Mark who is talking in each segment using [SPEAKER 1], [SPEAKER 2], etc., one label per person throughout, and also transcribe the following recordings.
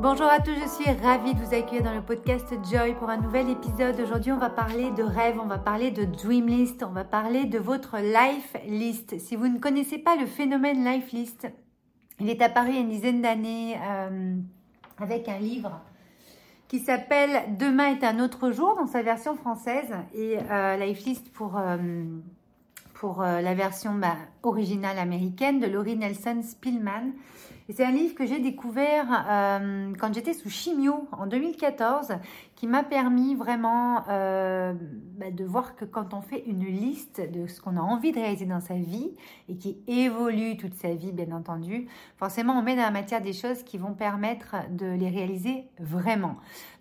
[SPEAKER 1] Bonjour à tous, je suis ravie de vous accueillir dans le podcast Joy pour un nouvel épisode. Aujourd'hui, on va parler de rêve, on va parler de dream list, on va parler de votre life list. Si vous ne connaissez pas le phénomène life list, il est apparu il y a une dizaine d'années euh, avec un livre qui s'appelle Demain est un autre jour dans sa version française et euh, life list pour euh, pour la version bah, originale américaine de Laurie Nelson Spillman. C'est un livre que j'ai découvert euh, quand j'étais sous chimio en 2014, qui m'a permis vraiment euh, bah, de voir que quand on fait une liste de ce qu'on a envie de réaliser dans sa vie et qui évolue toute sa vie, bien entendu, forcément on met dans la matière des choses qui vont permettre de les réaliser vraiment.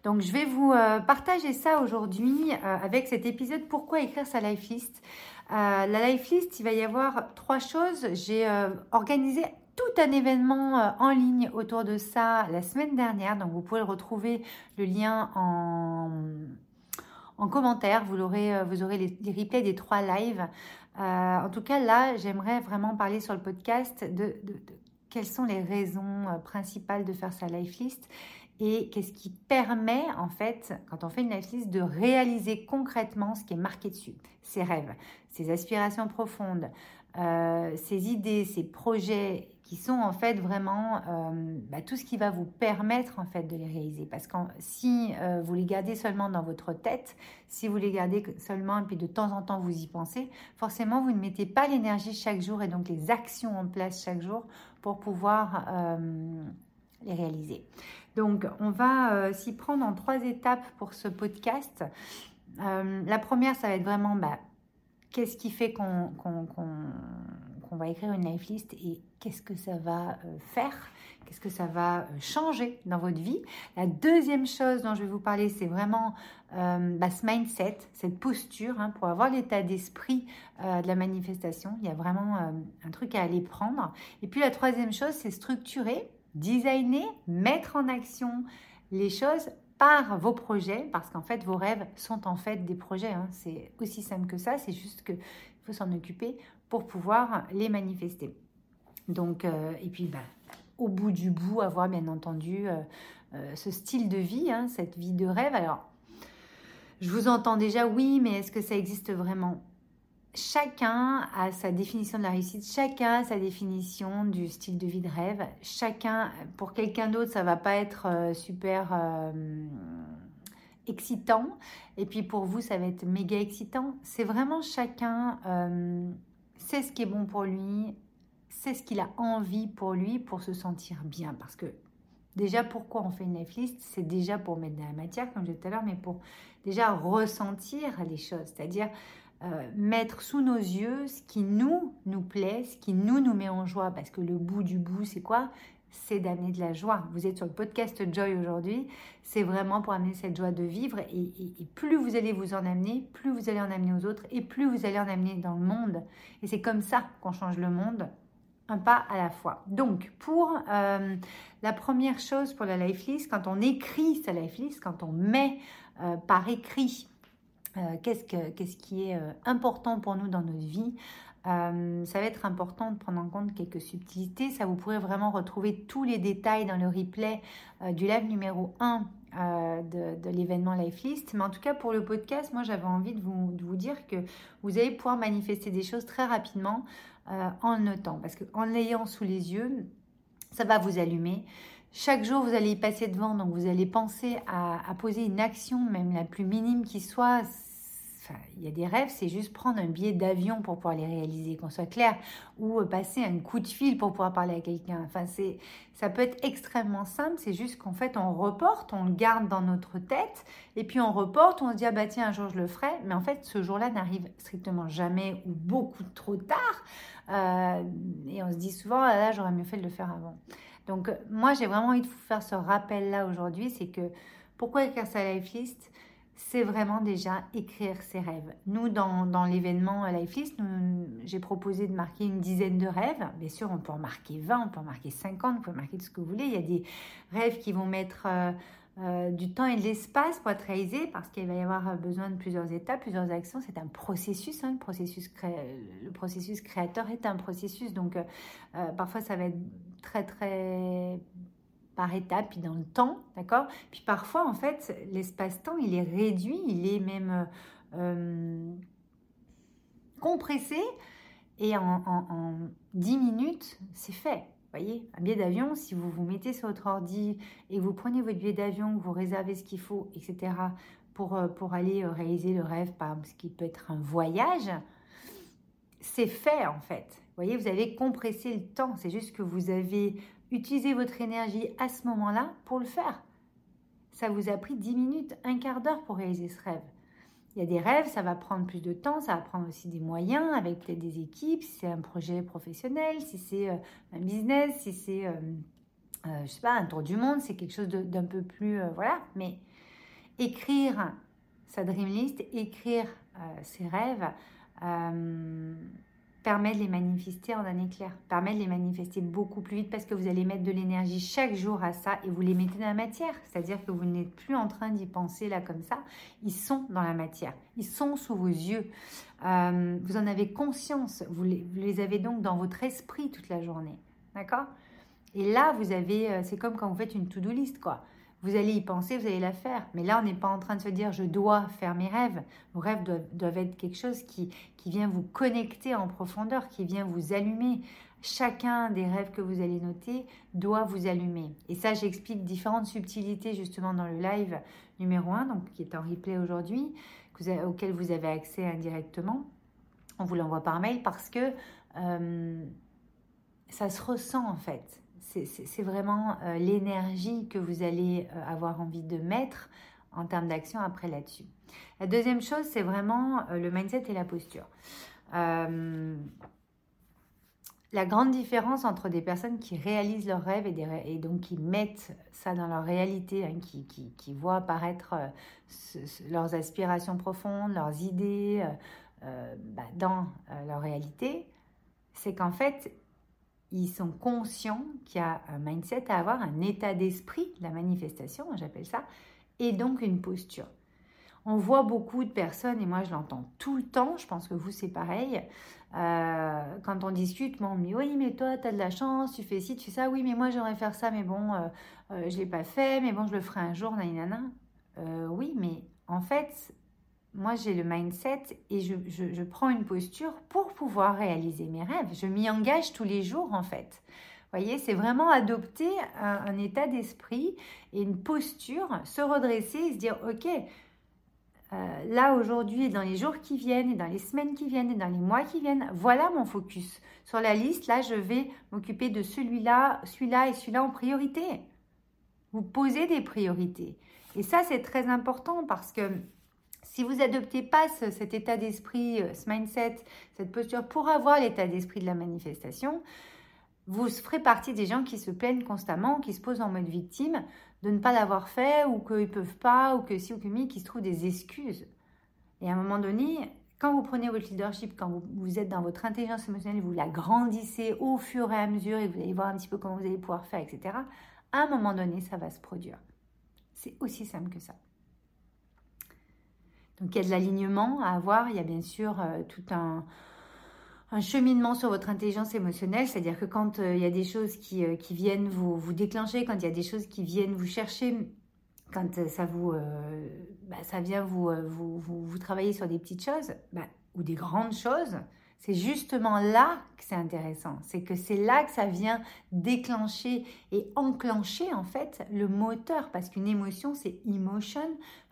[SPEAKER 1] Donc je vais vous euh, partager ça aujourd'hui avec cet épisode Pourquoi écrire sa life list? La life list, il va y avoir trois choses. J'ai organisé tout un événement euh, en ligne autour de ça la semaine dernière. Donc vous pouvez retrouver le lien en, en commentaire. Vous, aurez, euh, les, replays des trois lives. Euh, en tout cas, là, j'aimerais vraiment parler sur le podcast de, quelles sont les raisons principales de faire sa life list et qu'est-ce qui permet en fait, quand on fait une life list, de réaliser concrètement ce qui est marqué dessus, ses rêves, ses aspirations profondes, ses idées, ses projets qui sont en fait vraiment euh, bah, tout ce qui va vous permettre en fait de les réaliser. Parce que si euh, vous les gardez seulement dans votre tête, si vous les gardez seulement et puis de temps en temps vous y pensez, forcément vous ne mettez pas l'énergie chaque jour et donc les actions en place chaque jour pour pouvoir euh, les réaliser. Donc on va s'y prendre en trois étapes pour ce podcast. la première, ça va être vraiment bah, qu'est-ce qui fait qu'on on va écrire une life list et qu'est-ce que ça va euh, faire, qu'est-ce que ça va euh, changer dans votre vie? La deuxième chose dont je vais vous parler, c'est vraiment euh, bah, ce mindset, cette posture hein, pour avoir l'état d'esprit de la manifestation. Il y a vraiment un truc à aller prendre. Et puis la troisième chose, c'est structurer, designer, mettre en action les choses par vos projets, parce qu'en fait, vos rêves sont en fait des projets. Hein. C'est aussi simple que ça, c'est juste qu'il faut s'en occuper pour pouvoir les manifester. Donc, euh, et puis, bah, au bout du bout, avoir bien entendu euh, euh, ce style de vie, hein, cette vie de rêve. Alors, je vous entends déjà, oui, mais est-ce que ça existe vraiment? Chacun a sa définition de la réussite, chacun a sa définition du style de vie de rêve. Chacun, pour quelqu'un d'autre, ça va pas être super excitant, et puis pour vous, ça va être méga excitant. C'est vraiment chacun c'est ce qui est bon pour lui, c'est ce qu'il a envie pour lui pour se sentir bien. Parce que déjà, pourquoi on fait une life list C'est déjà pour mettre de la matière, comme je disais tout à l'heure, mais pour déjà ressentir les choses, c'est-à-dire euh, mettre sous nos yeux ce qui nous, nous plaît, ce qui nous, nous met en joie. Parce que le bout du bout, c'est quoi? C'est d'amener de la joie. Vous êtes sur le podcast Joy aujourd'hui, c'est vraiment pour amener cette joie de vivre et, plus vous allez vous en amener, plus vous allez en amener aux autres et plus vous allez en amener dans le monde. Et c'est comme ça qu'on change le monde, un pas à la fois. Donc, pour euh, la première chose pour la life list, quand on écrit sa life list, quand on met euh, par écrit euh, qu'est-ce, qui est important pour nous dans notre vie, euh, ça va être important de prendre en compte quelques subtilités. Ça, vous pourrez vraiment retrouver tous les détails dans le replay euh, du live numéro 1 euh, de, l'événement Life List. Mais en tout cas, pour le podcast, moi, j'avais envie de vous, dire que vous allez pouvoir manifester des choses très rapidement en notant. Parce qu'en l'ayant sous les yeux, ça va vous allumer. Chaque jour, vous allez y passer devant, donc vous allez penser à poser une action, même la plus minime qui soit il y a des rêves, c'est juste prendre un billet d'avion pour pouvoir les réaliser, qu'on soit clair, ou euh, passer un coup de fil pour pouvoir parler à quelqu'un. Enfin, c'est, ça peut être extrêmement simple, c'est juste qu'en fait, on reporte, on le garde dans notre tête, et puis on reporte, on se dit, ah bah tiens, un jour je le ferai, mais en fait, ce jour-là n'arrive strictement jamais ou beaucoup trop tard, euh, et on se dit souvent, ah là, j'aurais mieux fait de le faire avant. Donc, moi, j'ai vraiment envie de vous faire ce rappel-là aujourd'hui, c'est que pourquoi écrire sa life list? C'est vraiment déjà écrire ses rêves. Nous, dans, l'événement Life List, j'ai proposé de marquer une dizaine de rêves. Bien sûr, on peut en marquer 20, on peut en marquer 50, on peut marquer tout ce que vous voulez. Il y a des rêves qui vont mettre euh, euh, du temps et de l'espace pour être réalisés parce qu'il va y avoir besoin de plusieurs étapes, plusieurs actions. C'est un processus. Hein, le, processus le processus créateur est un processus. Donc, euh, parfois, ça va être très, très par étapes, puis dans le temps, d'accord? Puis parfois, en fait, l'espace-temps, il est réduit, il est même euh, compressé, et en, en, 10 minutes, c'est fait. Vous voyez, un billet d'avion, si vous vous mettez sur votre ordi et vous prenez votre billet d'avion, vous réservez ce qu'il faut, etc., pour, euh, pour aller euh, réaliser le rêve, par ce qui peut être un voyage, c'est fait en fait. Vous voyez, vous avez compressé le temps. C'est juste que vous avez utilisé votre énergie à ce moment-là pour le faire. Ça vous a pris 10 minutes, un quart d'heure pour réaliser ce rêve. Il y a des rêves, ça va prendre plus de temps, ça va prendre aussi des moyens avec des équipes, si c'est un projet professionnel, si c'est euh, un business, si c'est, euh, euh, je sais pas, un tour du monde, c'est quelque chose d'un peu plus, voilà. Mais écrire sa dream list, écrire ses rêves, permet de les manifester en un éclair, permet de les manifester beaucoup plus vite parce que vous allez mettre de l'énergie chaque jour à ça et vous les mettez dans la matière. C'est-à-dire que vous n'êtes plus en train d'y penser là comme ça. Ils sont dans la matière, ils sont sous vos yeux. Euh, vous en avez conscience, vous les, vous les, avez donc dans votre esprit toute la journée. D'accord? Et là, vous avez, euh, c'est comme quand vous faites une to-do list, quoi. Vous allez y penser, vous allez la faire. Mais là, on n'est pas en train de se dire je dois faire mes rêves. Vos rêves doivent, être quelque chose qui, qui vient vous connecter en profondeur, qui vient vous allumer. Chacun des rêves que vous allez noter doit vous allumer. Et ça, j'explique différentes subtilités justement dans le live numéro 1, donc qui est en replay aujourd'hui, auquel vous avez accès indirectement. On vous l'envoie par mail parce que euh, ça se ressent en fait c'est vraiment euh, l'énergie que vous allez euh, avoir envie de mettre en termes d'action après là-dessus. La deuxième chose, c'est vraiment euh, le mindset et la posture. la grande différence entre des personnes qui réalisent leurs rêves et, donc qui mettent ça dans leur réalité, hein, qui, voient apparaître leurs aspirations profondes, leurs idées bah, dans leur réalité, c'est qu'en fait, ils sont conscients qu'il y a un mindset à avoir, un état d'esprit, la manifestation, j'appelle ça, et donc une posture. On voit beaucoup de personnes, et moi je l'entends tout le temps, je pense que vous c'est pareil, euh, quand on discute, on me dit oui mais toi tu as de la chance, tu fais ci, tu fais ça, oui mais moi j'aimerais faire ça, mais bon euh, euh, je ne l'ai pas fait, mais bon je le ferai un jour, nanana. oui mais en fait moi j'ai le mindset et je, prends une posture pour pouvoir réaliser mes rêves. Je m'y engage tous les jours en fait. Vous voyez, c'est vraiment adopter un, état d'esprit et une posture, se redresser et se dire, ok, euh, là aujourd'hui dans les jours qui viennent et dans les semaines qui viennent et dans les mois qui viennent, voilà mon focus. Sur la liste, là, je vais m'occuper de celui-là, celui-là et celui-là en priorité. Vous posez des priorités. Et ça, c'est très important parce que si vous adoptez pas cet état d'esprit, euh, ce mindset, cette posture pour avoir l'état d'esprit de la manifestation, vous ferez partie des gens qui se plaignent constamment, qui se posent en mode victime de ne pas l'avoir fait ou qu'ils ne peuvent pas ou que si ou que mi, qui se trouvent des excuses. Et à un moment donné, quand vous prenez votre leadership, quand vous, vous, êtes dans votre intelligence émotionnelle, vous la grandissez au fur et à mesure et vous allez voir un petit peu comment vous allez pouvoir faire, etc., à un moment donné, ça va se produire. C'est aussi simple que ça. Donc il y a de l'alignement à avoir, il y a bien sûr euh, tout un, cheminement sur votre intelligence émotionnelle, c'est-à-dire que quand euh, il y a des choses qui, euh, viennent vous, déclencher, quand il y a des choses qui viennent vous chercher, quand ça vous bah, ça vient vous, vous, vous, travailler sur des petites choses bah, ou des grandes choses, c'est justement là que c'est intéressant. C'est que c'est là que ça vient déclencher et enclencher en fait le moteur. Parce qu'une émotion, c'est emotion.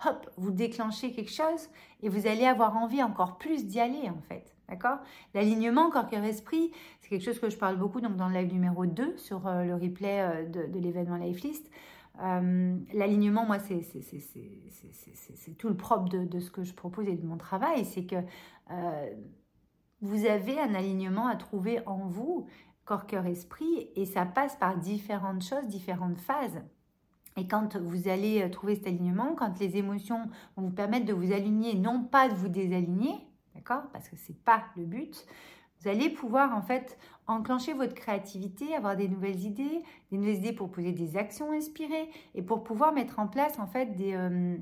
[SPEAKER 1] Hop, vous déclenchez quelque chose et vous allez avoir envie encore plus d'y aller en fait. D'accord? L'alignement corps, cœur, esprit, c'est quelque chose que je parle beaucoup donc dans le live numéro 2 sur euh, le replay euh, de, l'événement Lifelist. Euh, L'alignement, moi, c'est tout le propre de, ce que je propose et de mon travail. C'est que vous avez un alignement à trouver en vous, corps, cœur, esprit, et ça passe par différentes choses, différentes phases. Et quand vous allez euh, trouver cet alignement, quand les émotions vont vous permettre de vous aligner, non pas de vous désaligner, d'accord Parce que ce n'est pas le but. Vous allez pouvoir en fait enclencher votre créativité, avoir des nouvelles idées, des nouvelles idées pour poser des actions inspirées et pour pouvoir mettre en place en fait des, euh,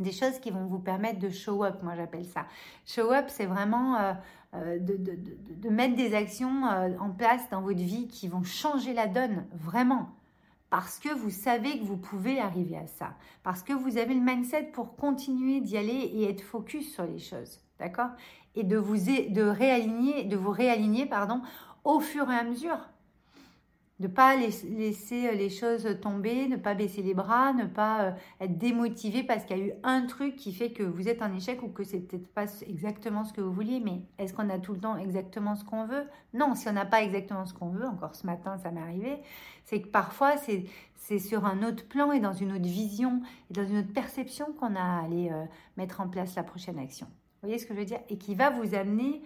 [SPEAKER 1] des choses qui vont vous permettre de show up, moi j'appelle ça. Show up, c'est vraiment euh, euh, de, de, de, mettre des actions euh, en place dans votre vie qui vont changer la donne, vraiment. parce que vous savez que vous pouvez arriver à ça, parce que vous avez le mindset pour continuer d'y aller et être focus sur les choses, d'accord? Et de vous de réaligner, de vous réaligner, pardon, au fur et à mesure. Ne pas laisser euh, les choses tomber, ne pas baisser les bras, ne pas euh, être démotivé parce qu'il y a eu un truc qui fait que vous êtes en échec ou que c'est peut-être pas exactement ce que vous vouliez. Mais est-ce qu'on a tout le temps exactement ce qu'on veut? Non, si on n'a pas exactement ce qu'on veut, encore ce matin ça m'est arrivé, c'est que parfois c'est sur un autre plan et dans une autre vision et dans une autre perception qu'on a à aller euh, mettre en place la prochaine action. Vous voyez ce que je veux dire? Et qui va vous amener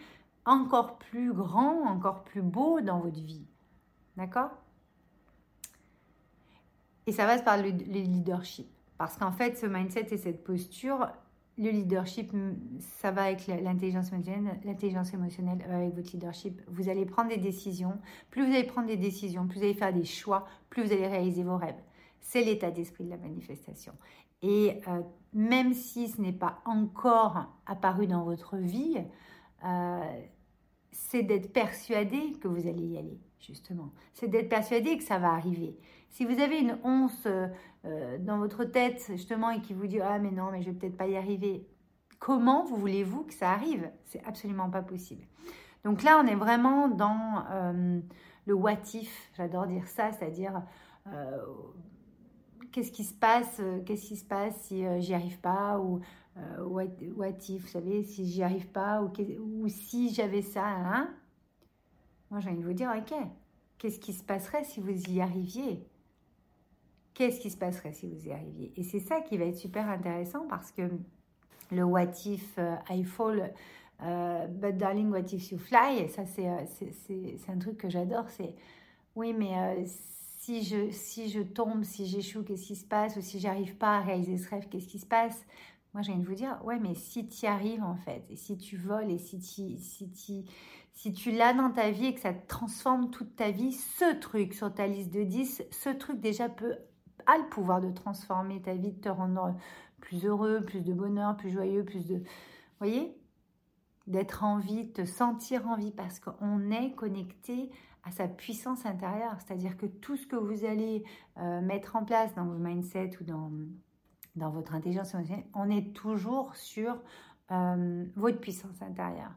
[SPEAKER 1] encore plus grand, encore plus beau dans votre vie. D'accord? Et ça passe par le, leadership. Parce qu'en fait, ce mindset et cette posture, le leadership, ça va avec l'intelligence émotionnelle, l'intelligence émotionnelle avec votre leadership. Vous allez prendre des décisions. Plus vous allez prendre des décisions, plus vous allez faire des choix, plus vous allez réaliser vos rêves. C'est l'état d'esprit de la manifestation. Et euh, même si ce n'est pas encore apparu dans votre vie, euh, c'est d'être persuadé que vous allez y aller, justement. C'est d'être persuadé que ça va arriver. Si vous avez une once euh, euh, dans votre tête, justement, et qui vous dit Ah, mais non, mais je vais peut-être pas y arriver, comment vous voulez-vous que ça arrive? C'est absolument pas possible. Donc là, on est vraiment dans euh, le what if, j'adore dire ça, c'est-à-dire qu'est-ce qui se passe, qu'est-ce qui se passe si j'y arrive pas, ou what, if, vous savez, si j'y arrive pas, ou, ou si j'avais ça, hein? Moi, j'ai envie de vous dire, ok, qu'est-ce qui se passerait si vous y arriviez? Qu'est-ce qui se passerait si vous y arriviez? Et c'est ça qui va être super intéressant parce que le what if euh, I fall, euh, but darling, what if you fly? Ça, c'est un truc que j'adore. C'est oui, mais si, je, si je tombe, si j'échoue, qu'est-ce qui se passe? Ou si j'arrive pas à réaliser ce rêve, qu'est-ce qui se passe? Moi, j'ai envie de vous dire, ouais, mais si tu y arrives en fait, et si tu voles, et si tu, si si tu l'as dans ta vie et que ça transforme toute ta vie, ce truc sur ta liste de 10, ce truc déjà peut, a le pouvoir de transformer ta vie, de te rendre plus heureux, plus de bonheur, plus joyeux, plus de... Voyez D'être en vie, de te sentir en vie, parce qu'on est connecté à sa puissance intérieure. C'est-à-dire que tout ce que vous allez euh, mettre en place dans vos mindsets ou dans dans votre intelligence émotionnelle, on est toujours sur euh, votre puissance intérieure.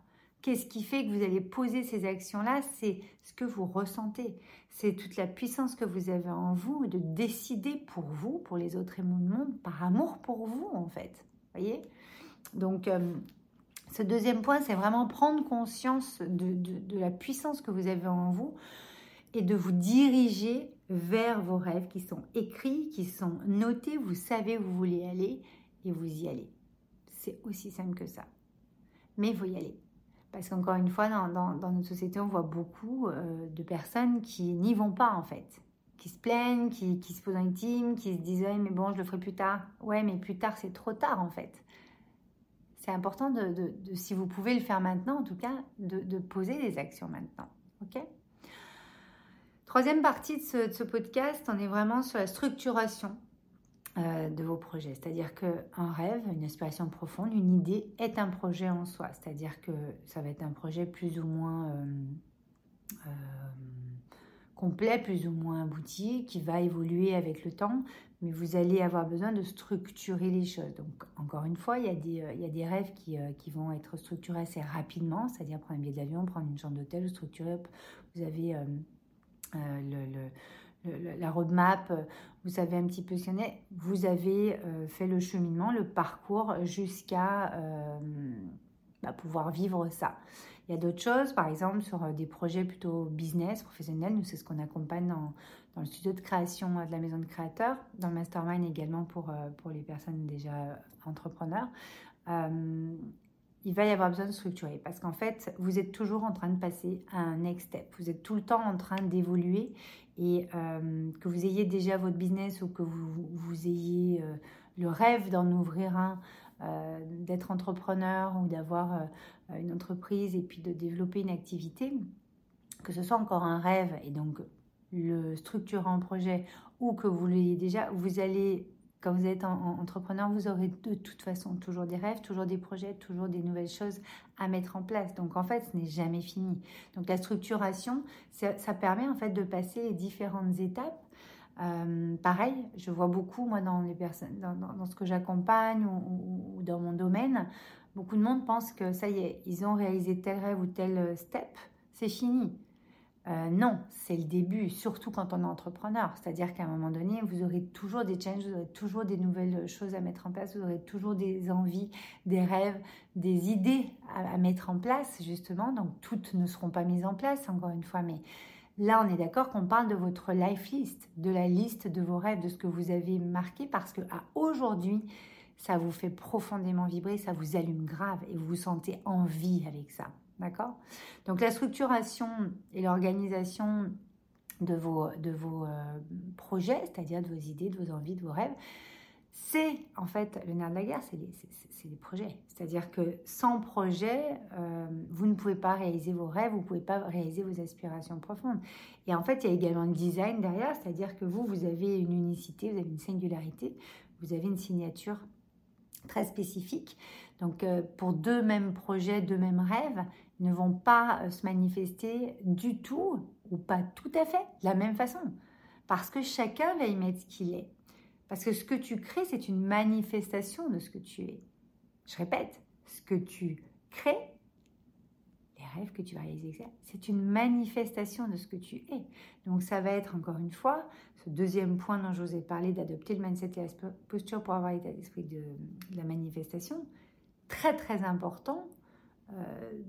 [SPEAKER 1] Qu'est-ce qui fait que vous allez poser ces actions-là? C'est ce que vous ressentez. C'est toute la puissance que vous avez en vous de décider pour vous, pour les autres et le monde, par amour pour vous, en fait. voyez? Donc, euh, ce deuxième point, c'est vraiment prendre conscience de, la puissance que vous avez en vous et de vous diriger vers vos rêves qui sont écrits, qui sont notés, vous savez où vous voulez aller et vous y allez. C'est aussi simple que ça. Mais faut y aller. Parce qu'encore une fois, dans, notre société, on voit beaucoup euh, de personnes qui n'y vont pas en fait. Qui se plaignent, qui, se posent un team, qui se disent mais bon, je le ferai plus tard. Ouais, mais plus tard, c'est trop tard en fait. C'est important de, si vous pouvez le faire maintenant, en tout cas, de, de poser des actions maintenant. Ok? Troisième partie de ce, podcast, on est vraiment sur la structuration euh, de vos projets. C'est-à-dire qu'un rêve, une aspiration profonde, une idée est un projet en soi. C'est-à-dire que ça va être un projet plus ou moins euh, euh, complet, plus ou moins abouti, qui va évoluer avec le temps, mais vous allez avoir besoin de structurer les choses. Donc, encore une fois, il y a des, rêves qui, qui, vont être structurés assez rapidement, c'est-à-dire prendre un billet d'avion, prendre une chambre d'hôtel, structurer. Vous avez le, la roadmap, vous avez un petit peu ce vous avez euh, fait le cheminement, le parcours jusqu'à euh, bah, pouvoir vivre ça. Il y a d'autres choses, par exemple sur des projets plutôt business, professionnels, nous c'est ce qu'on accompagne dans, dans, le studio de création de la maison de créateurs, dans le mastermind également pour, pour les personnes déjà entrepreneurs il va y avoir besoin de structurer parce qu'en fait, vous êtes toujours en train de passer à un next step. Vous êtes tout le temps en train d'évoluer et euh, que vous ayez déjà votre business ou que vous, ayez euh, le rêve d'en ouvrir un, euh, d'être entrepreneur ou d'avoir une entreprise et puis de développer une activité, que ce soit encore un rêve et donc le structurant projet ou que vous l'ayez déjà, vous allez quand vous êtes en, entrepreneur, vous aurez de toute façon toujours des rêves, toujours des projets, toujours des nouvelles choses à mettre en place. Donc en fait, ce n'est jamais fini. Donc la structuration, ça, permet en fait de passer les différentes étapes pareil, je vois beaucoup, moi, dans, les personnes, dans, ce que j'accompagne ou, dans mon domaine, beaucoup de monde pense que ça y est, ils ont réalisé tel rêve ou tel step, c'est fini. Euh, non, c'est le début, surtout quand on est entrepreneur. C'est-à-dire qu'à un moment donné, vous aurez toujours des challenges, vous aurez toujours des nouvelles choses à mettre en place, vous aurez toujours des envies, des rêves, des idées à, mettre en place, justement. Donc, toutes ne seront pas mises en place, encore une fois, mais là, on est d'accord qu'on parle de votre life list, de la liste de vos rêves, de ce que vous avez marqué, parce que à aujourd'hui, ça vous fait profondément vibrer, ça vous allume grave et vous vous sentez en vie avec ça. D'accord? Donc la structuration et l'organisation de vos, de vos euh, projets, c'est-à-dire de vos idées, de vos envies, de vos rêves, c'est en fait le nerf de la guerre, c'est les, projets. C'est-à-dire que sans projet, euh, vous ne pouvez pas réaliser vos rêves, vous ne pouvez pas réaliser vos aspirations profondes. Et en fait, il y a également le design derrière, c'est-à-dire que vous, vous avez une unicité, vous avez une singularité, vous avez une signature très spécifique. Donc, euh, pour deux mêmes projets, deux mêmes rêves, ne vont pas euh, se manifester du tout ou pas tout à fait de la même façon. Parce que chacun va y mettre ce qu'il est. Parce que ce que tu crées, c'est une manifestation de ce que tu es. Je répète, ce que tu crées, les rêves que tu vas réaliser, c'est une manifestation de ce que tu es. Donc ça va être encore une fois ce deuxième point dont je vous ai parlé d'adopter le mindset et la posture pour avoir l'état d'esprit de la manifestation. Très très important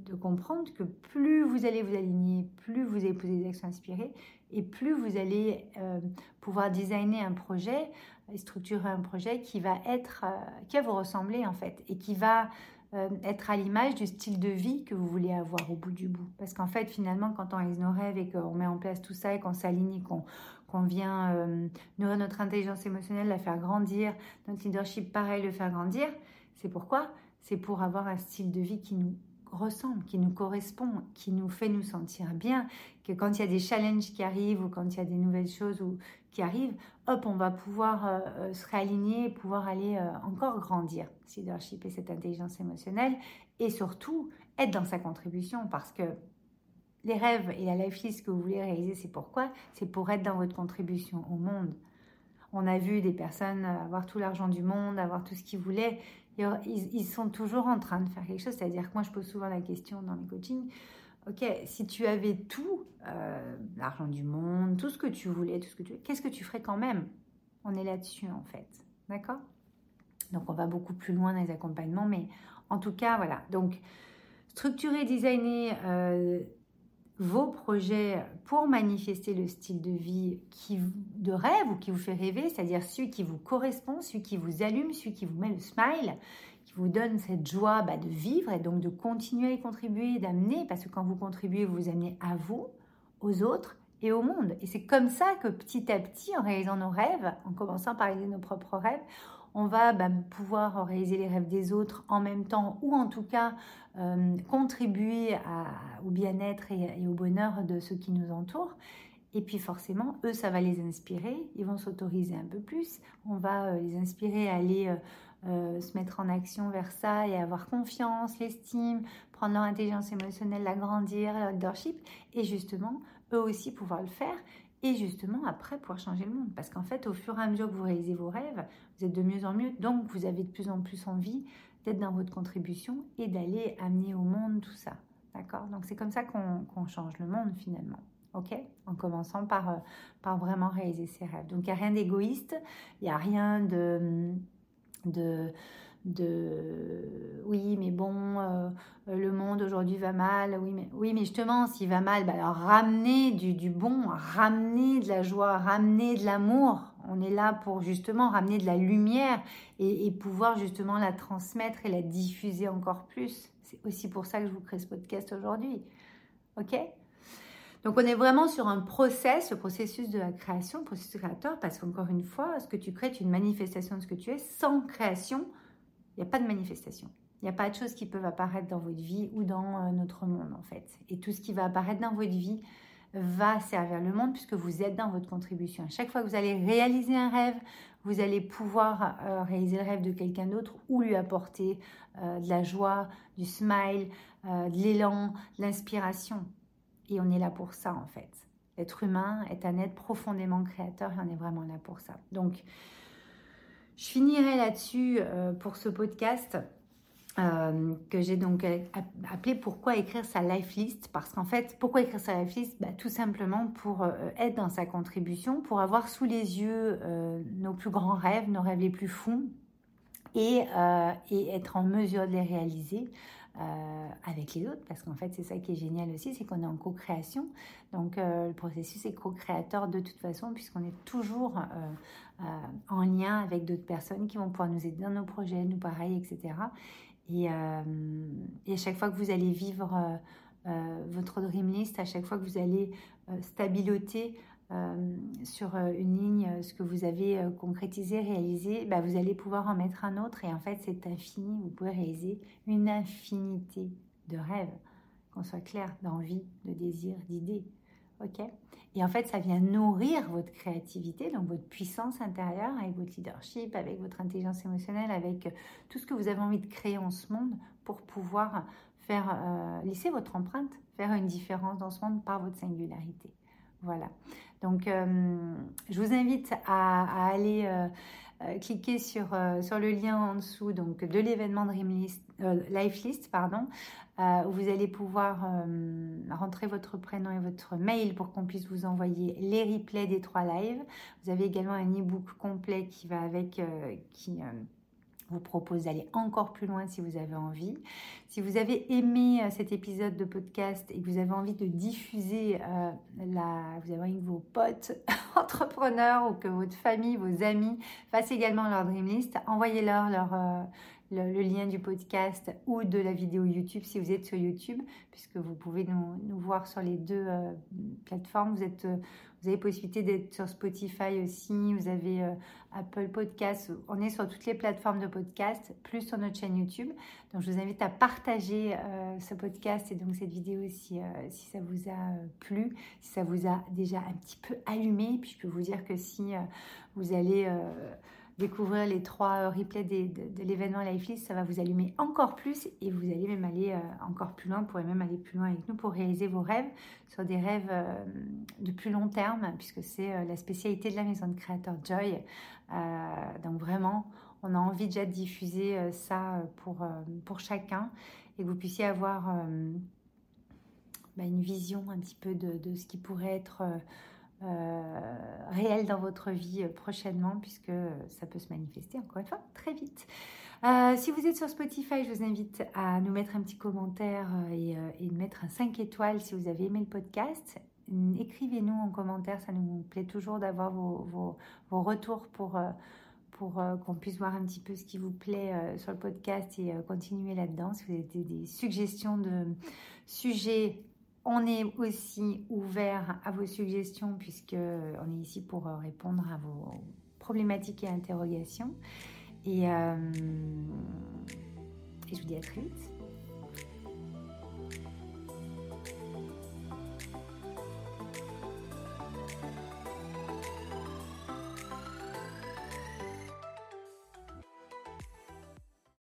[SPEAKER 1] de comprendre que plus vous allez vous aligner, plus vous allez poser des actions inspirées et plus vous allez euh, pouvoir designer un projet et structurer un projet qui va être, euh, qui va vous ressembler en fait et qui va être à l'image du style de vie que vous voulez avoir au bout du bout. Parce qu'en fait, finalement, quand on réalise nos rêves et qu'on met en place tout ça et qu'on s'aligne et qu'on vient nourrir notre intelligence émotionnelle, la faire grandir, notre leadership, pareil, le faire grandir, c'est pourquoi? C'est pour avoir un style de vie qui nous ressemble, qui nous correspond, qui nous fait nous sentir bien, que quand il y a des challenges qui arrivent ou quand il y a des nouvelles choses ou, qui arrivent, hop, on va pouvoir euh, euh, se réaligner, pouvoir aller euh, encore grandir, leadership et cette intelligence émotionnelle, et surtout être dans sa contribution, parce que les rêves et la life list que vous voulez réaliser, c'est pourquoi? C'est pour être dans votre contribution au monde. On a vu des personnes avoir tout l'argent du monde, avoir tout ce qu'ils voulaient, ils, sont toujours en train de faire quelque chose. C'est-à-dire que moi, je pose souvent la question dans mes coachings, ok, si tu avais tout, euh, l'argent du monde, tout ce que tu voulais, tout ce que tu qu'est-ce que tu ferais quand même? On est là-dessus, en fait. D'accord? Donc, on va beaucoup plus loin dans les accompagnements, mais en tout cas, voilà. Donc, structurer, designer euh, vos projets pour manifester le style de vie qui, de rêve ou qui vous fait rêver, c'est-à-dire celui qui vous correspond, celui qui vous allume, celui qui vous met le smile, qui vous donne cette joie bah, de vivre et donc de continuer à y contribuer, d'amener, parce que quand vous contribuez, vous vous amenez à vous, aux autres et au monde. Et c'est comme ça que petit à petit, en réalisant nos rêves, en commençant par réaliser nos propres rêves, on va bah, pouvoir réaliser les rêves des autres en même temps ou en tout cas euh, contribuer au bien-être et, au bonheur de ceux qui nous entourent. Et puis forcément, eux, ça va les inspirer, ils vont s'autoriser un peu plus, on va euh, les inspirer à aller euh, se mettre en action vers ça et avoir confiance, l'estime, prendre leur intelligence émotionnelle, l'agrandir, leur leadership, et justement, eux aussi pouvoir le faire et justement après pouvoir changer le monde. Parce qu'en fait, au fur et à mesure que vous réalisez vos rêves, vous êtes de mieux en mieux, donc vous avez de plus en plus envie d'être dans votre contribution et d'aller amener au monde tout ça. D'accord? Donc c'est comme ça qu'on change le monde finalement. OK? En commençant par, euh, par vraiment réaliser ses rêves. Donc il n'y a rien d'égoïste, il n'y a rien de, de de oui mais bon euh, le monde aujourd'hui va mal oui mais oui mais justement s'il va mal bah alors ramener du, bon ramener de la joie ramener de l'amour. On est là pour justement ramener de la lumière et, et, pouvoir justement la transmettre et la diffuser encore plus. C'est aussi pour ça que je vous crée ce podcast aujourd'hui. Ok? Donc on est vraiment sur un process, le processus de la création, le processus créateur, parce qu'encore une fois, ce que tu crées est une manifestation de ce que tu es. Sans création, il n'y a pas de manifestation. Il n'y a pas de choses qui peuvent apparaître dans votre vie ou dans euh, notre monde en fait. Et tout ce qui va apparaître dans votre vie va servir le monde puisque vous êtes dans votre contribution. À chaque fois que vous allez réaliser un rêve, vous allez pouvoir euh, réaliser le rêve de quelqu'un d'autre ou lui apporter euh, de la joie, du smile, de l'élan, de l'inspiration. Et on est là pour ça en fait. L'être humain est un être profondément créateur et on est vraiment là pour ça. Donc, je finirai là-dessus euh, pour ce podcast. Euh, que j'ai donc appelé Pourquoi écrire sa life list? Parce qu'en fait, pourquoi écrire sa life list? Bah, Tout simplement pour euh, être dans sa contribution, pour avoir sous les yeux nos plus grands rêves, nos rêves les plus fous, et, être en mesure de les réaliser euh, avec les autres, parce qu'en fait c'est ça qui est génial aussi, c'est qu'on est en co-création. Donc euh, le processus est co-créateur de toute façon, puisqu'on est toujours euh, en lien avec d'autres personnes qui vont pouvoir nous aider dans nos projets, nous pareil, etc. Et, et à chaque fois que vous allez vivre votre dream list, à chaque fois que vous allez stabiloter euh, sur euh, une ligne euh, ce que vous avez concrétisé, réalisé, bah, vous allez pouvoir en mettre un autre et en fait c'est infini, vous pouvez réaliser une infinité de rêves, qu'on soit clair, d'envie, de désir, d'idées. Ok Et en fait ça vient nourrir votre créativité, donc votre puissance intérieure avec votre leadership, avec votre intelligence émotionnelle, avec tout ce que vous avez envie de créer en ce monde pour pouvoir faire laisser votre empreinte, faire une différence dans ce monde par votre singularité. Voilà. Donc, euh, je vous invite à, aller euh, euh, cliquer sur, sur le lien en dessous donc, de l'événement Dreamlist, Life List, pardon, où vous allez pouvoir rentrer votre prénom et votre mail pour qu'on puisse vous envoyer les replays des trois lives. Vous avez également un e-book complet qui va avec, qui vous propose d'aller encore plus loin si vous avez envie. Si vous avez aimé euh, cet épisode de podcast et que vous avez envie de diffuser euh, la, vous avez envie que vos potes entrepreneurs ou que votre famille, vos amis fassent également leur dream list, envoyez-leur leur, euh, le, lien du podcast ou de la vidéo YouTube si vous êtes sur YouTube, puisque vous pouvez nous, voir sur les deux plateformes. Vous, êtes, vous avez possibilité d'être sur Spotify aussi, vous avez euh, Apple Podcast, on est sur toutes les plateformes de podcast, plus sur notre chaîne YouTube. Donc je vous invite à partager ce podcast et donc cette vidéo si, si ça vous a plu, si ça vous a déjà un petit peu allumé. Puis je peux vous dire que si vous allez découvrir les trois euh, replays de, l'événement Lifelist, ça va vous allumer encore plus et vous allez même aller euh, encore plus loin, vous pourrez même aller plus loin avec nous pour réaliser vos rêves sur des rêves euh, de plus long terme, puisque c'est la spécialité de la maison de créateur Joy. donc vraiment, on a envie déjà de diffuser ça pour, chacun et que vous puissiez avoir bah, une vision un petit peu de, ce qui pourrait être réel dans votre vie euh, prochainement, puisque ça peut se manifester encore une fois très vite. Euh, si vous êtes sur Spotify, je vous invite à nous mettre un petit commentaire et, et mettre un 5 étoiles si vous avez aimé le podcast. Écrivez-nous en commentaire, ça nous plaît toujours d'avoir vos, retours pour qu'on puisse voir un petit peu ce qui vous plaît sur le podcast et continuer là-dedans. Si vous avez des suggestions de sujets on est aussi ouvert à vos suggestions puisque on est ici pour euh, répondre à vos problématiques et interrogations. Et, euh, et je vous dis à très vite.